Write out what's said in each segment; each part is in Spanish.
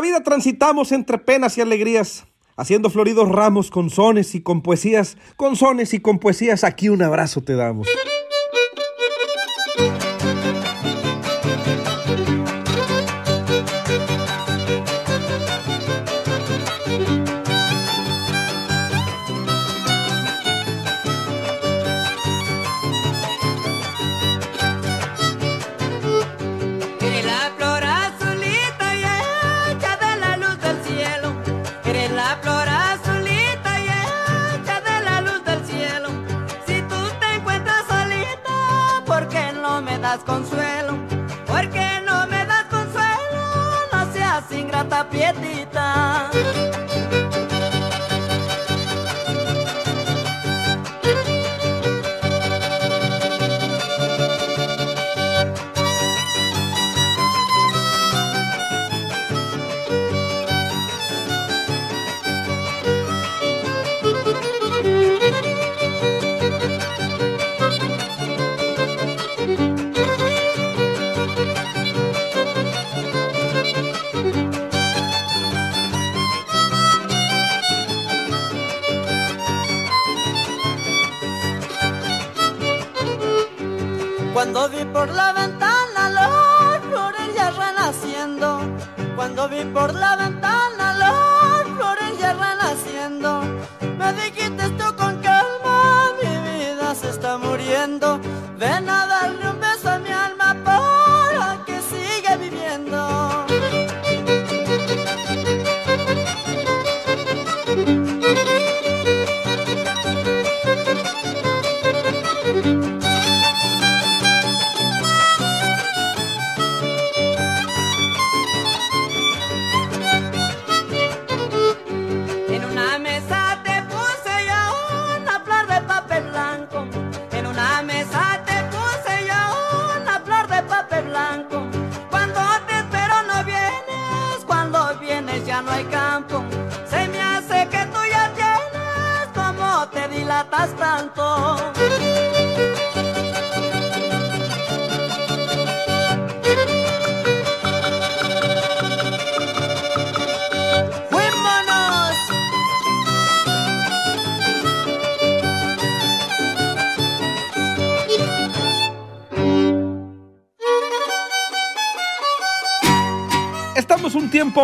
La vida transitamos entre penas y alegrías, haciendo floridos ramos con sones y con poesías, con sones y con poesías, aquí un abrazo te damos.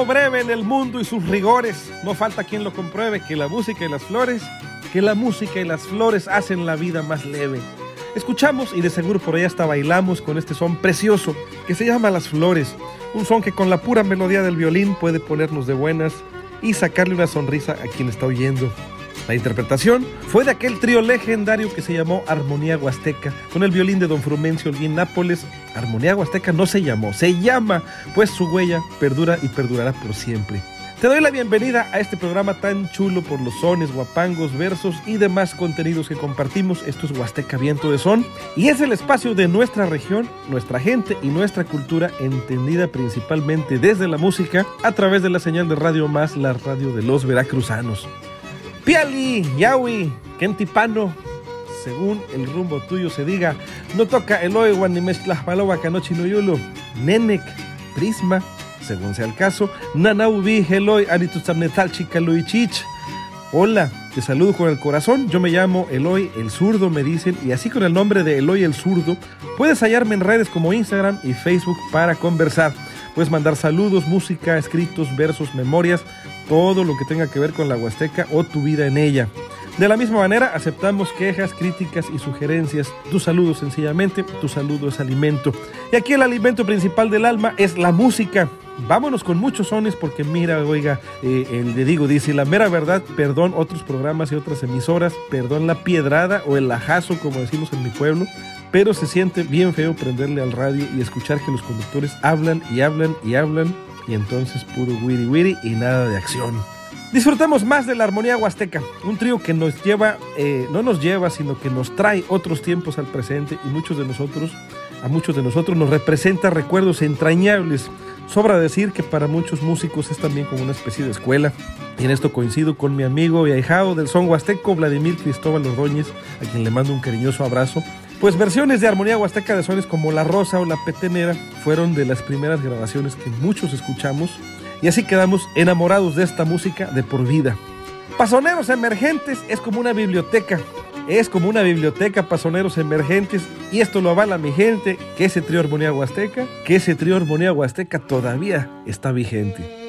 Breve en el mundo y sus rigores. No falta quien lo compruebe que la música y las flores, que la música y las flores hacen la vida más leve. Escuchamos y de seguro por ahí hasta bailamos con este son precioso que se llama Las Flores. Un son que con la pura melodía del violín puede ponernos de buenas y sacarle una sonrisa a quien está oyendo. La interpretación fue de aquel trío legendario que se llamó Armonía Huasteca, con el violín de Don Frumencio Olguín Nápoles. Armonía Huasteca no se llamó, se llama, pues su huella perdura y perdurará por siempre. Te doy la bienvenida a este programa tan chulo por los sones, guapangos, versos y demás contenidos que compartimos. Esto es Huasteca Viento de Son y es el espacio de nuestra región, nuestra gente y nuestra cultura entendida principalmente desde la música a través de la señal de Radio Más, la radio de los veracruzanos. Piali, Yawi, Kentipano, según el rumbo tuyo se diga, no toca Eloy Guanimestlas Paloba Canochi Noyulo, Nenek, Prisma, según sea el caso, Nanaubi, Eloy Anitutzamnetal Chicaluichich. Hola, te saludo con el corazón. Yo me llamo Eloy el Zurdo, me dicen, y así con el nombre de Eloy el Zurdo, puedes hallarme en redes como Instagram y Facebook para conversar. Puedes mandar saludos, música, escritos, versos, memorias, todo lo que tenga que ver con la Huasteca o tu vida en ella. De la misma manera, aceptamos quejas, críticas y sugerencias. Tu saludo sencillamente, tu saludo es alimento. Y aquí el alimento principal del alma es la música. Vámonos con muchos sones porque mira, oiga, eh, el de Digo dice, la mera verdad, perdón otros programas y otras emisoras, perdón la piedrada o el ajazo, como decimos en mi pueblo, pero se siente bien feo prenderle al radio y escuchar que los conductores hablan y hablan y hablan y entonces puro wiri wiri y nada de acción. Disfrutamos más de la armonía huasteca, un trío que nos lleva, eh, no nos lleva, sino que nos trae otros tiempos al presente y muchos de nosotros, a muchos de nosotros nos representa recuerdos entrañables. Sobra decir que para muchos músicos es también como una especie de escuela. Y en esto coincido con mi amigo y ahijado del son huasteco, Vladimir Cristóbal Ordóñez, a quien le mando un cariñoso abrazo. Pues versiones de armonía huasteca de sones como La Rosa o La Petenera fueron de las primeras grabaciones que muchos escuchamos y así quedamos enamorados de esta música de por vida. Pasoneros Emergentes es como una biblioteca, es como una biblioteca Pasoneros Emergentes y esto lo avala mi gente, que ese trío Armonía Huasteca, que ese trío Armonía Huasteca todavía está vigente.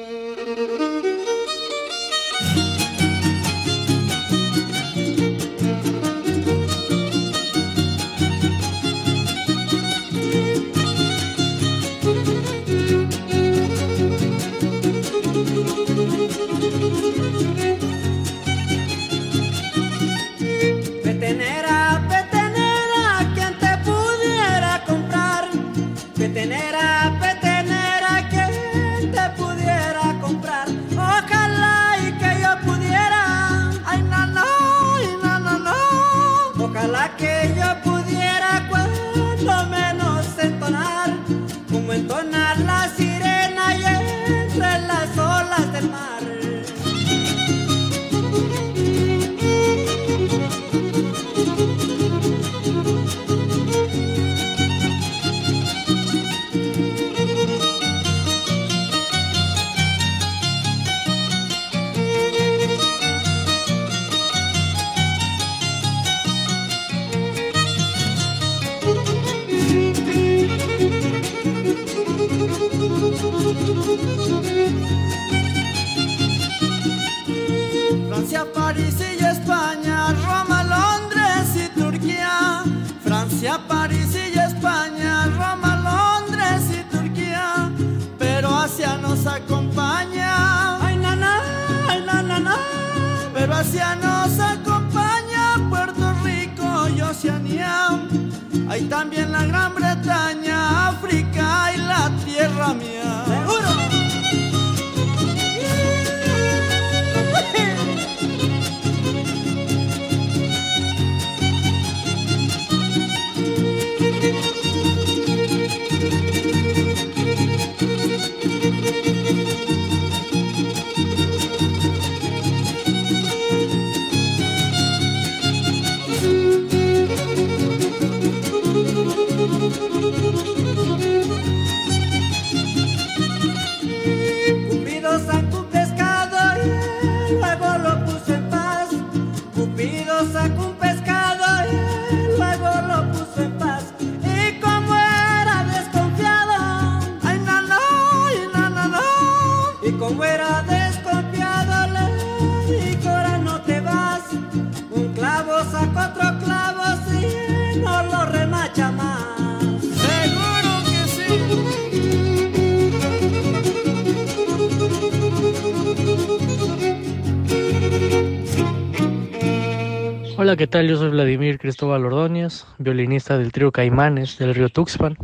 ¿Qué tal? Yo soy Vladimir Cristóbal Ordóñez, violinista del trío Caimanes del río Tuxpan.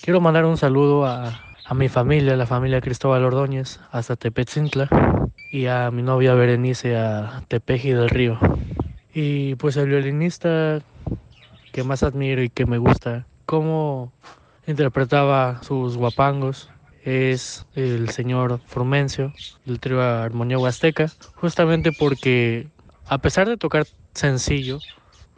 Quiero mandar un saludo a, mi familia, la familia Cristóbal Ordóñez, hasta Tepetzintla, y a mi novia Berenice a Tepeji del Río. Y pues el violinista que más admiro y que me gusta, cómo interpretaba sus guapangos, es el señor Frumencio del trío Armonía Huasteca, justamente porque a pesar de tocar sencillo,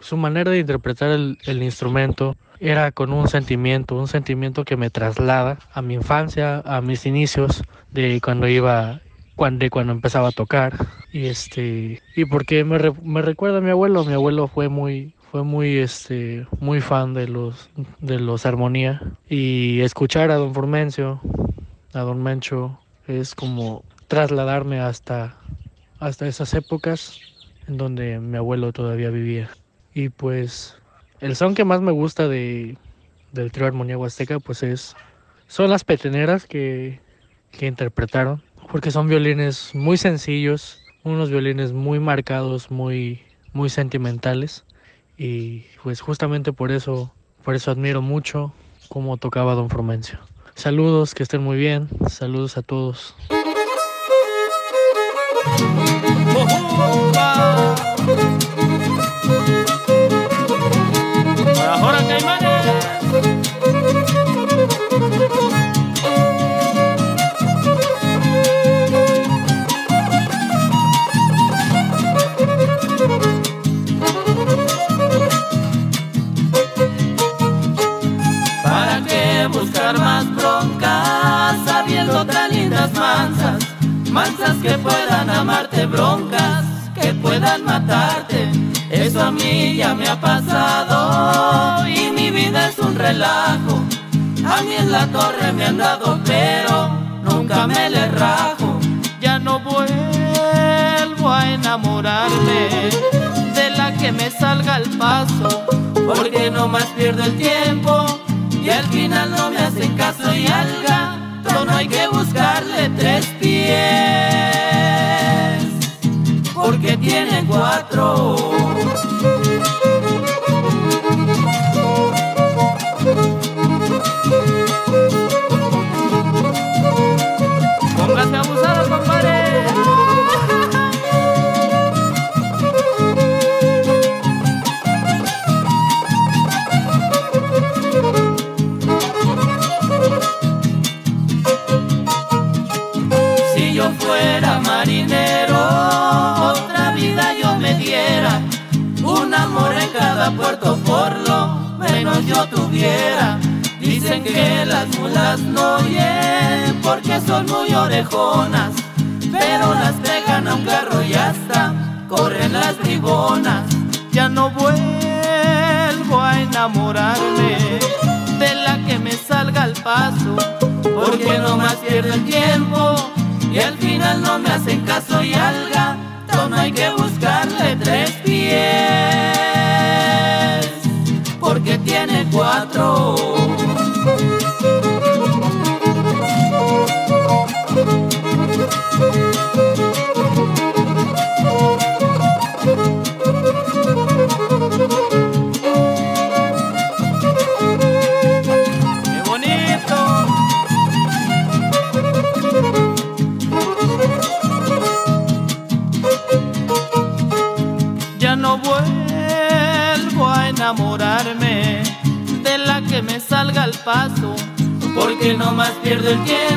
su manera de interpretar el, instrumento era con un sentimiento, un sentimiento que me traslada a mi infancia, a mis inicios, de cuando iba, cuando, de cuando empezaba a tocar. Y este, y porque me, me recuerda a mi abuelo, mi abuelo fue muy, fue muy este muy fan de los de los armonía. Y escuchar a don Formencio a don Mencho es como trasladarme hasta hasta esas épocas donde mi abuelo todavía vivía. Y pues el son que más me gusta de, del trío Armonía Huasteca pues es, son las peteneras que, que interpretaron, porque son violines muy sencillos, unos violines muy marcados, muy, muy sentimentales. Y pues justamente por eso Por eso admiro mucho cómo tocaba Don Frumencio. Saludos, que estén muy bien. Saludos a todos. Mansas? Que puedan amarte, broncas que puedan matarte. Eso a mí ya me ha pasado y mi vida es un relajo. A mí en la torre me han dado, pero nunca me le rajo. Ya no vuelvo a enamorarme de la que me salga al paso, porque no más pierdo el tiempo y al final no me hacen caso y al gato no hay que buscarle tres pies, porque tiene cuatro. Puerto, por lo menos yo tuviera. Dicen que las mulas no oyen porque son muy orejonas. Pero las pegan a un carro y hasta corren las bribonas. Ya no vuelvo a enamorarme de la que me salga al paso, porque no más pierdo el tiempo y al final no me hacen caso y al gato no hay que buscarle tres pies, cuatro. Pierdo el tiempo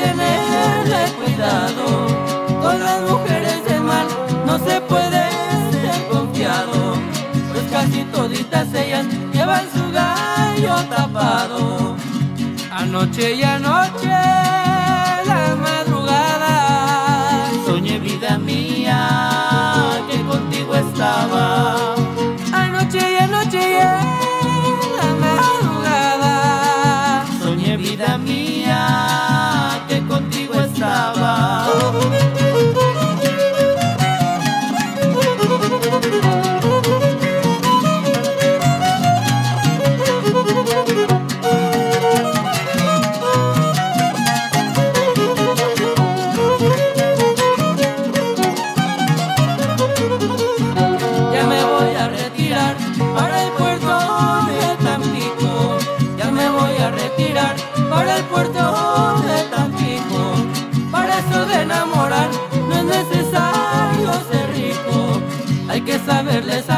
tenerle cuidado. Con las mujeres de mal no se puede ser confiado. Pues casi toditas ellas llevan su gallo tapado. Anoche y anoche, la madrugada, soñé vida mía que contigo estaba. Anoche y anoche la madrugada, soñé vida mía para el puerto de Tampico. Ya me voy a retirar para el puerto de Tampico. Para eso de enamorar no es necesario ser rico, hay que saberles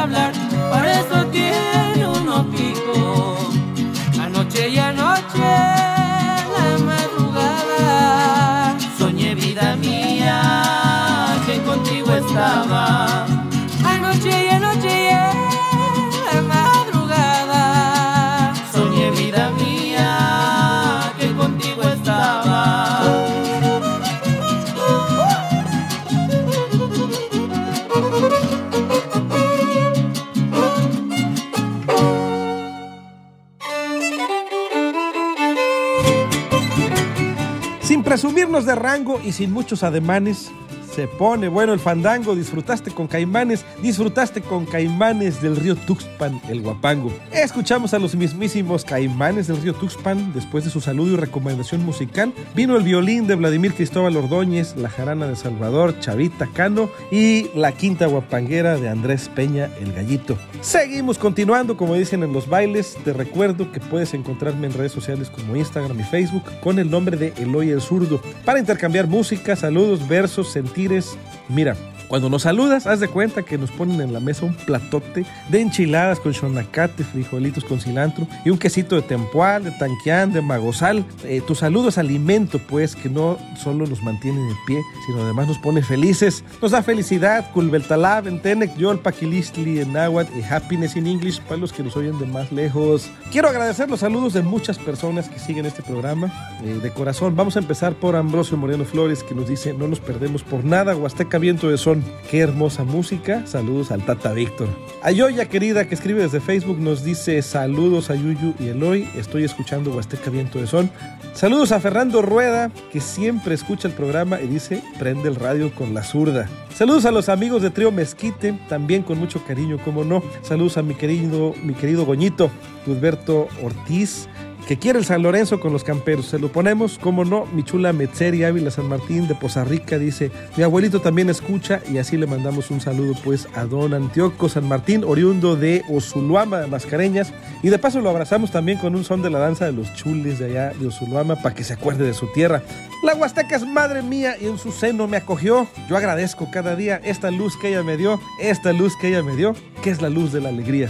de rango y sin muchos ademanes, se pone bueno el fandango. Disfrutaste con Caimanes, disfrutaste con Caimanes del río Tuxpan, el Guapango. Escuchamos a los mismísimos Caimanes del río Tuxpan. Después de su saludo y recomendación musical, vino el violín de Vladimir Cristóbal Ordóñez, la jarana de Salvador, Chavita Cano y la quinta guapanguera de Andrés Peña, el Gallito. Seguimos continuando, como dicen en los bailes. Te recuerdo que puedes encontrarme en redes sociales como Instagram y Facebook con el nombre de Eloy el Zurdo para intercambiar música, saludos, versos, sentires. Mira, cuando nos saludas, haz de cuenta que nos ponen en la mesa un platote de enchiladas con chonacate, frijolitos con cilantro y un quesito de tempual, de tanquián, de magosal. Eh, tu saludo alimento, pues, que no solo nos mantiene de pie, sino además nos pone felices. Nos da felicidad, culbeltalab, en tenec, yol, paquilistli, en náhuatl y happiness in English para los que nos oyen de más lejos. Quiero agradecer los saludos de muchas personas que siguen este programa eh, de corazón. Vamos a empezar por Ambrosio Moreno Flores, que nos dice, no nos perdemos por nada, Huasteca Viento de Son. Qué hermosa música. Saludos al Tata Víctor. Ayoya querida que escribe desde Facebook nos dice saludos a Yuyu y Eloy. Estoy escuchando Huasteca Viento de Son. Saludos a Fernando Rueda que siempre escucha el programa y dice prende el radio con la zurda. Saludos a los amigos de Trío Mezquite, también con mucho cariño, como no. Saludos a mi querido, mi querido Goñito, Gilberto Ortiz, que quiere el San Lorenzo con los camperos. Se lo ponemos, como no, mi chula Metzeri Ávila San Martín de Poza Rica dice, mi abuelito también escucha y así le mandamos un saludo pues a don Antioco San Martín, oriundo de Osuluama de Mascareñas. Y de paso lo abrazamos también con un son de la danza de los chules de allá de Osuluama para que se acuerde de su tierra. La Huasteca es madre mía y en su seno me acogió. Yo agradezco cada día esta luz que ella me dio, esta luz que ella me dio, que es la luz de la alegría.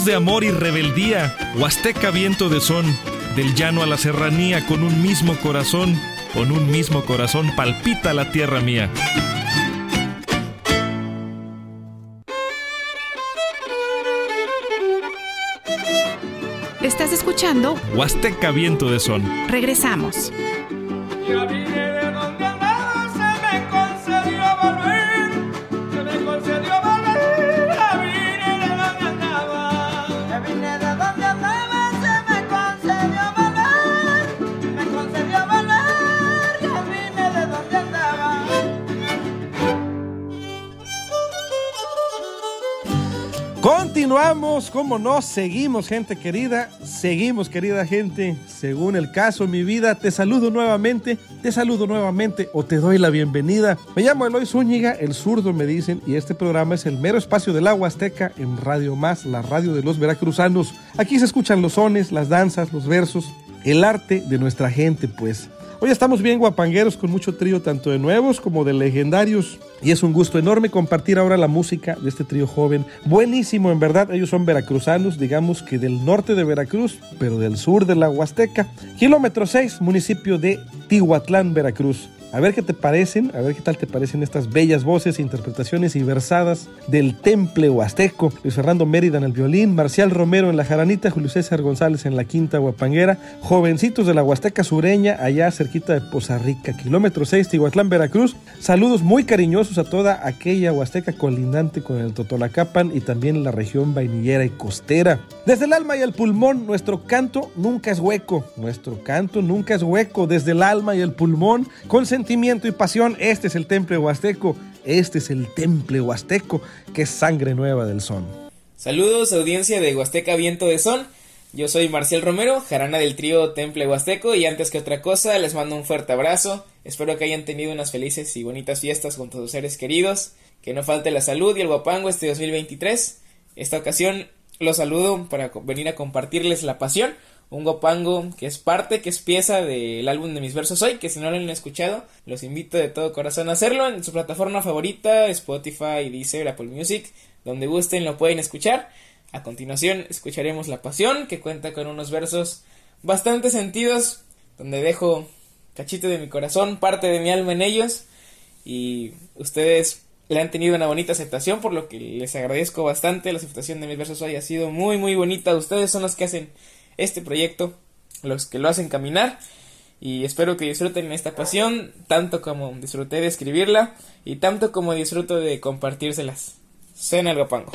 Voz de amor y rebeldía, Huasteca viento de son, del llano a la serranía, con un mismo corazón, con un mismo corazón palpita la tierra mía. Estás escuchando Huasteca viento de son. Regresamos. Ya Como no, seguimos gente querida, seguimos querida gente, según el caso mi vida, te saludo nuevamente, te saludo nuevamente o te doy la bienvenida. Me llamo Eloy Zúñiga, el zurdo me dicen, y este programa es el mero espacio del agua azteca en Radio Más, la radio de los veracruzanos. Aquí se escuchan los sones, las danzas, los versos, el arte de nuestra gente pues. Hoy estamos bien guapangueros con mucho trío tanto de nuevos como de legendarios y es un gusto enorme compartir ahora la música de este trío joven. Buenísimo, en verdad, ellos son veracruzanos, digamos que del norte de Veracruz, pero del sur de la Huasteca. Kilómetro 6, municipio de Tihuatlán, Veracruz. A ver qué te parecen, a ver qué tal te parecen estas bellas voces, interpretaciones y versadas del temple huasteco. Luis Fernando Mérida en el violín, Marcial Romero en la jaranita, Julio César González en la quinta guapanguera, jovencitos de la Huasteca sureña, allá cerquita de Poza Rica, kilómetro 6, Tihuatlán, Veracruz. Saludos muy cariñosos a toda aquella Huasteca colindante con el Totolacapan y también la región vainillera y costera. Desde el alma y el pulmón, nuestro canto nunca es hueco, nuestro canto nunca es hueco, desde el alma y el pulmón, sentimiento y pasión, este es el temple huasteco, este es el temple huasteco, que es sangre nueva del son. Saludos audiencia de Huasteca Viento de Son. Yo soy Marcial Romero, jarana del trío Temple Huasteco y antes que otra cosa les mando un fuerte abrazo. Espero que hayan tenido unas felices y bonitas fiestas con sus seres queridos. Que no falte la salud y el guapango este 2023. Esta ocasión los saludo para venir a compartirles la pasión. Un guapango que es parte, que es pieza del álbum de mis versos hoy, que si no lo han escuchado, los invito de todo corazón a hacerlo en su plataforma favorita, Spotify, Deezer, Apple Music, donde gusten lo pueden escuchar. A continuación escucharemos La Pasión, que cuenta con unos versos bastante sentidos, donde dejo cachito de mi corazón, parte de mi alma en ellos, y ustedes le han tenido una bonita aceptación, por lo que les agradezco bastante. La aceptación de mis versos hoy ha sido muy, muy bonita. Ustedes son los que hacen este proyecto, los que lo hacen caminar. Y espero que disfruten esta pasión, tanto como disfruté de escribirla y tanto como disfruto de compartírselas. Cena el guapango.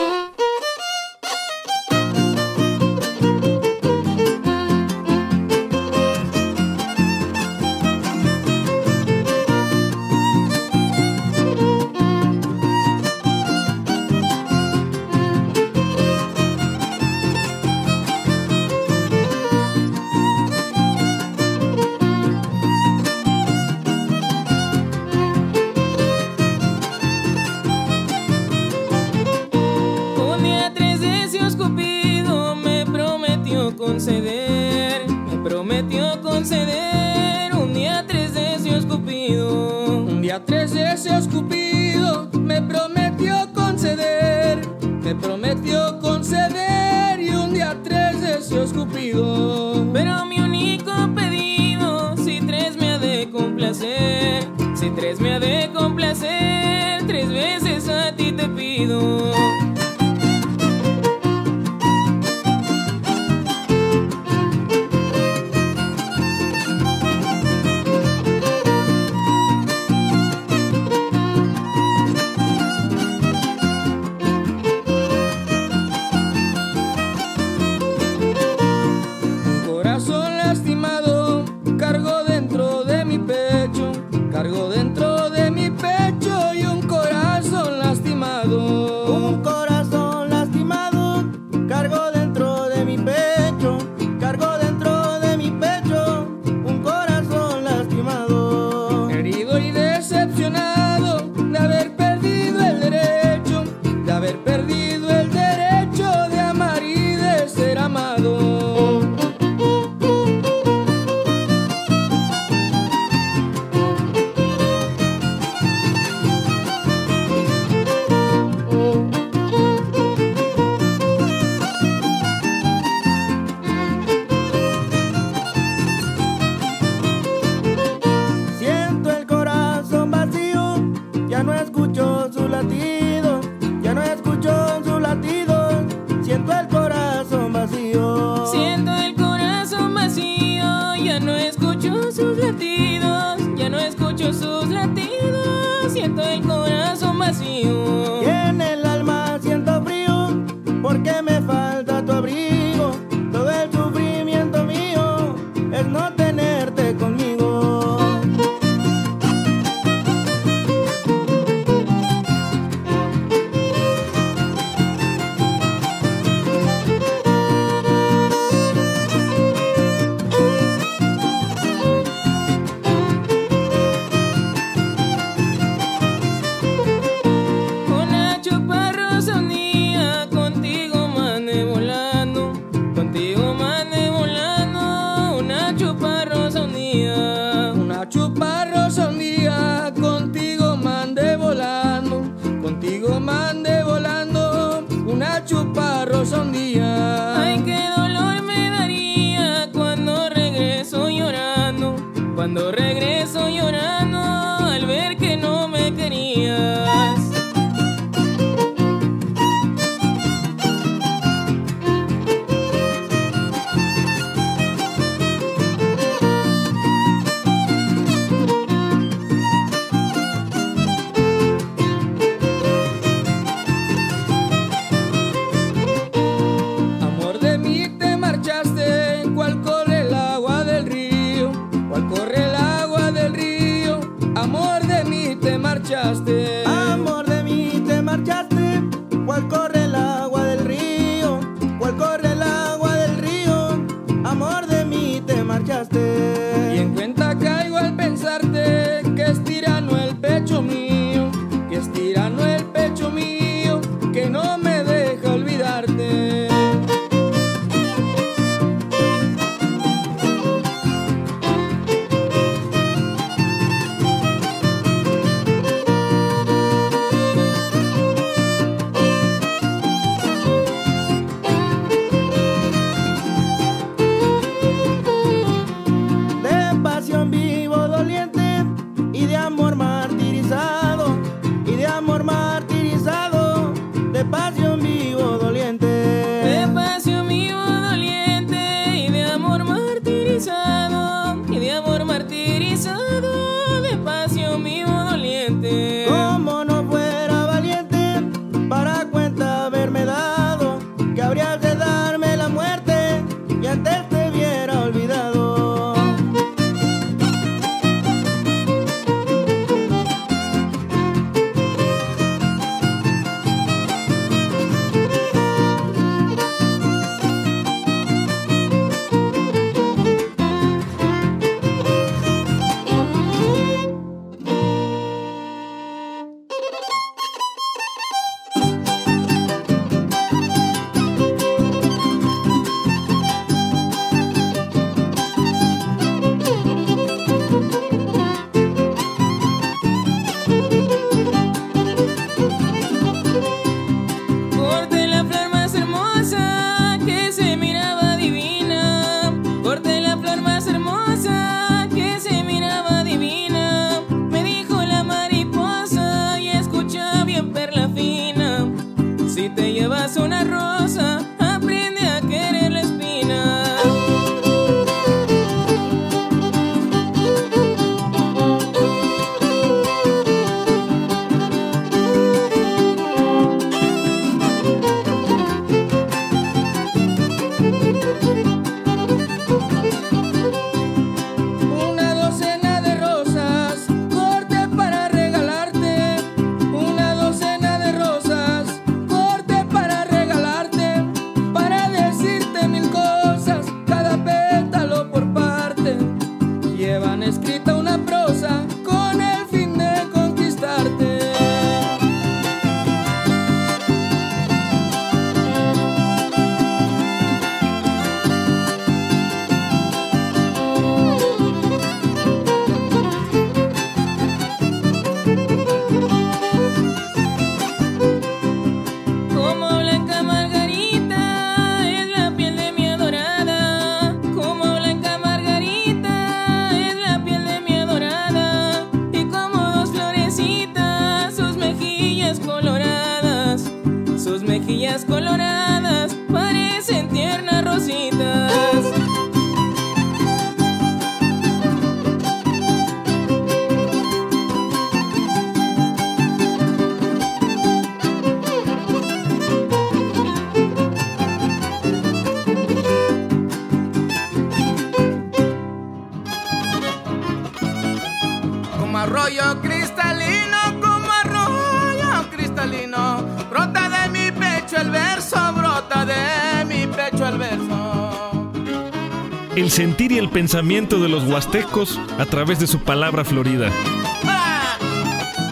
Sentir y el pensamiento de los huastecos a través de su palabra florida.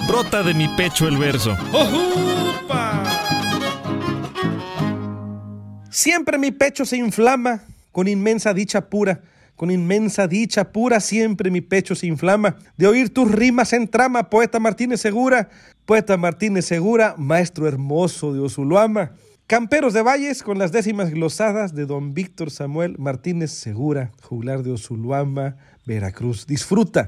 Brota de mi pecho el verso. ¡Ojupa! Siempre mi pecho se inflama con inmensa dicha pura. Con inmensa dicha pura siempre mi pecho se inflama de oír tus rimas en trama, poeta Martínez Segura, poeta Martínez Segura, maestro hermoso de Osuluama. Camperos de Valles con las décimas glosadas de don Víctor Samuel Martínez Segura, juglar de Osuluama, Veracruz. Disfruta.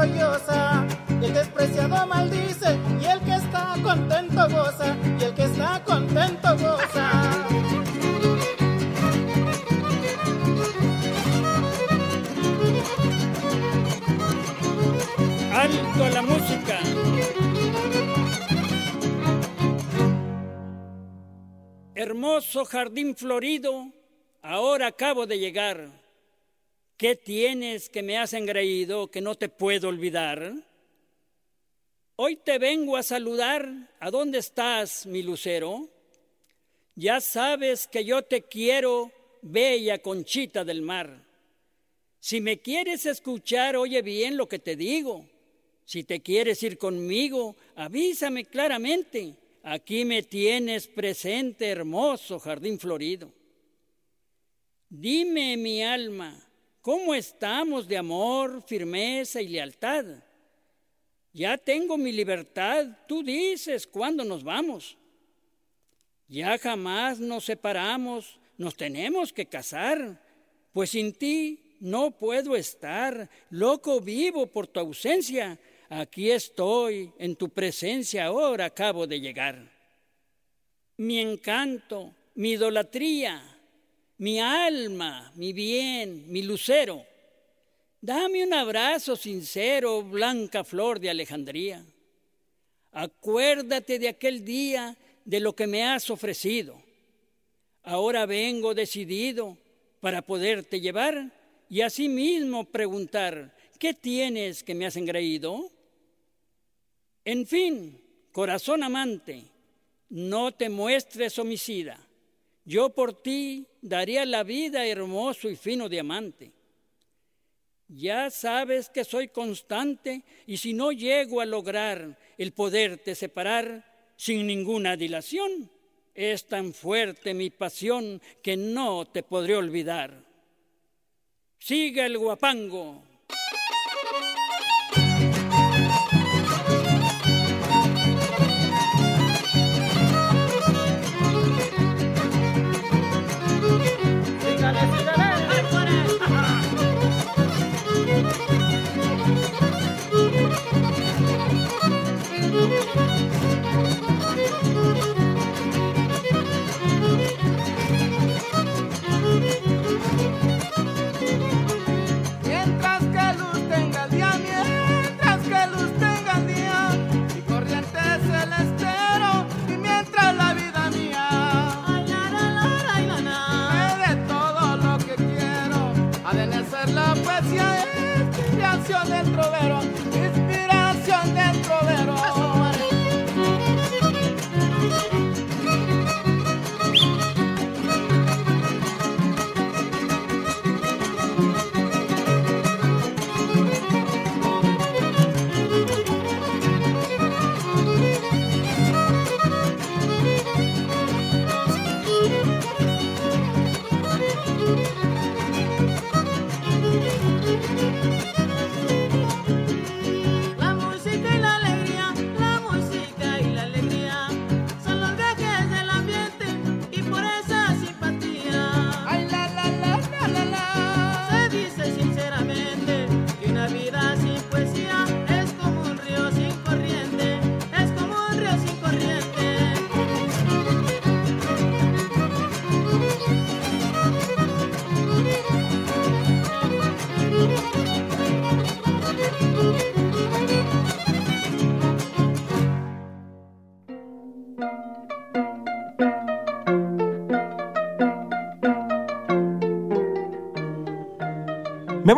El despreciado maldice, y el que está contento goza, y el que está contento goza. Alto la música. Hermoso jardín florido, ahora acabo de llegar. ¿Qué tienes que me has engreído que no te puedo olvidar? Hoy te vengo a saludar. ¿A dónde estás, mi lucero? Ya sabes que yo te quiero, bella conchita del mar. Si me quieres escuchar, oye bien lo que te digo. Si te quieres ir conmigo, avísame claramente. Aquí me tienes presente, hermoso jardín florido. Dime, mi alma, ¿cómo estamos de amor, firmeza y lealtad? Ya tengo mi libertad, tú dices cuándo nos vamos. Ya jamás nos separamos, nos tenemos que casar, pues sin ti no puedo estar, loco vivo por tu ausencia. Aquí estoy, en tu presencia ahora acabo de llegar. Mi encanto, mi idolatría, mi alma, mi bien, mi lucero. Dame un abrazo sincero, blanca flor de Alejandría. Acuérdate de aquel día de lo que me has ofrecido. Ahora vengo decidido para poderte llevar y asimismo preguntar, ¿qué tienes que me has engreído? En fin, corazón amante, no te muestres homicida. Yo por ti daría la vida hermoso y fino diamante. Ya sabes que soy constante y si no llego a lograr el poderte separar sin ninguna dilación, es tan fuerte mi pasión que no te podré olvidar. Siga el guapango. pero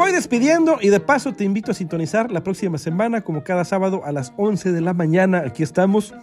voy despidiendo y de paso te invito a sintonizar la próxima semana, como cada sábado a las 11 de la mañana. Aquí estamos.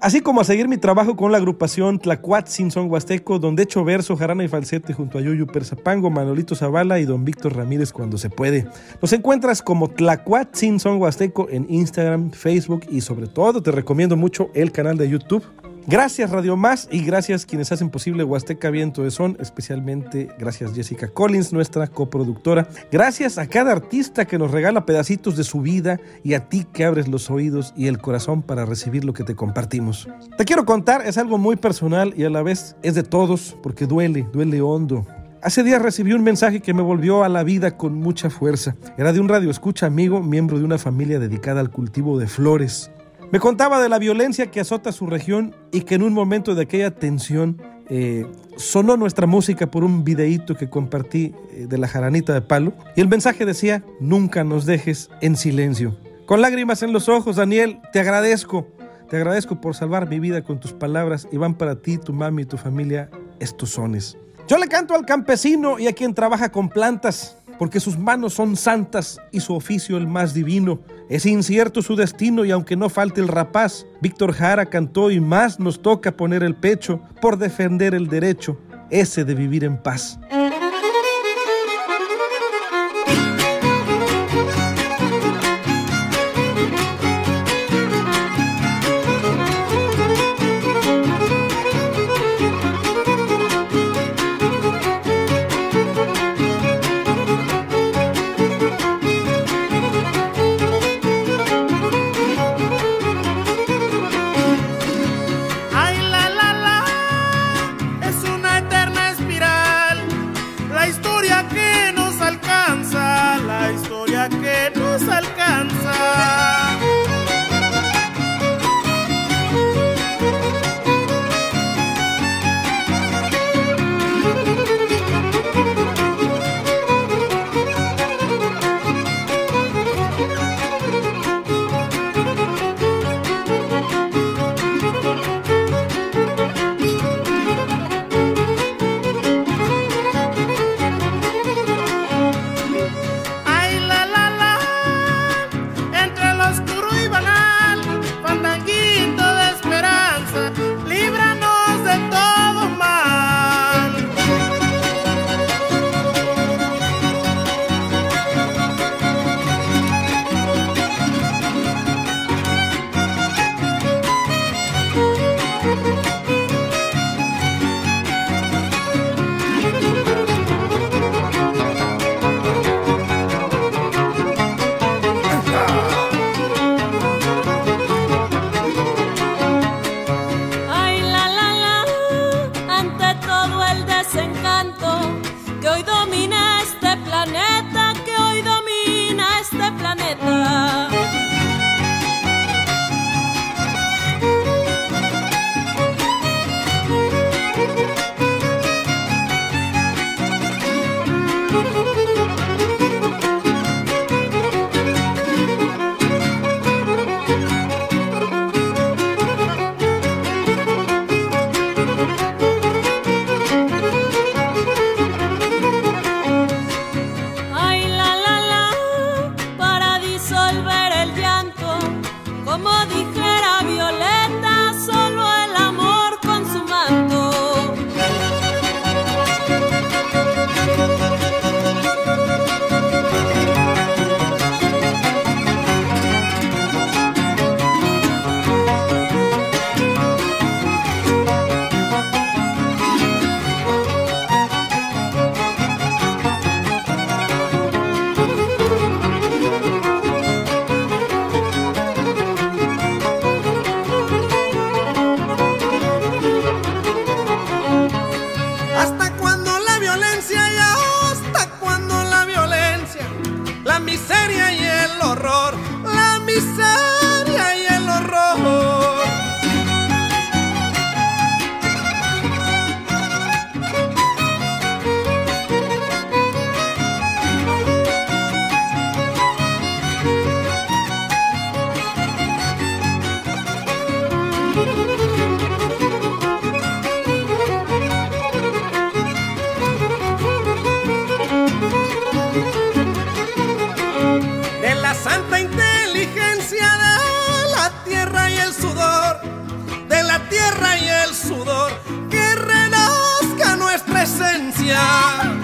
Así como a seguir mi trabajo con la agrupación Tlacuatzin Son Huasteco, donde echo verso, jarana y falsete junto a Yuyu Perzapango, Manolito Zavala y don Víctor Ramírez cuando se puede. Nos encuentras como Tlacuatzin Son Huasteco en Instagram, Facebook y sobre todo te recomiendo mucho el canal de YouTube. Gracias Radio Más y gracias quienes hacen posible Huasteca Viento de Son, especialmente gracias Jessica Collins, nuestra coproductora. Gracias a cada artista que nos regala pedacitos de su vida y a ti que abres los oídos y el corazón para recibir lo que te compartimos. Te quiero contar, es algo muy personal y a la vez es de todos porque duele, duele hondo. Hace días recibí un mensaje que me volvió a la vida con mucha fuerza. Era de un radio escucha amigo, miembro de una familia dedicada al cultivo de flores. Me contaba de la violencia que azota su región y que en un momento de aquella tensión eh, sonó nuestra música por un videíto que compartí eh, de la jaranita de palo y el mensaje decía, nunca nos dejes en silencio. Con lágrimas en los ojos, Daniel, te agradezco, te agradezco por salvar mi vida con tus palabras y van para ti, tu mami y tu familia estos sones. Yo le canto al campesino y a quien trabaja con plantas, porque sus manos son santas y su oficio el más divino. Es incierto su destino y aunque no falte el rapaz, Víctor Jara cantó y más nos toca poner el pecho por defender el derecho, ese de vivir en paz. Santa inteligencia de la tierra y el sudor, de la tierra y el sudor, que renazca nuestra esencia.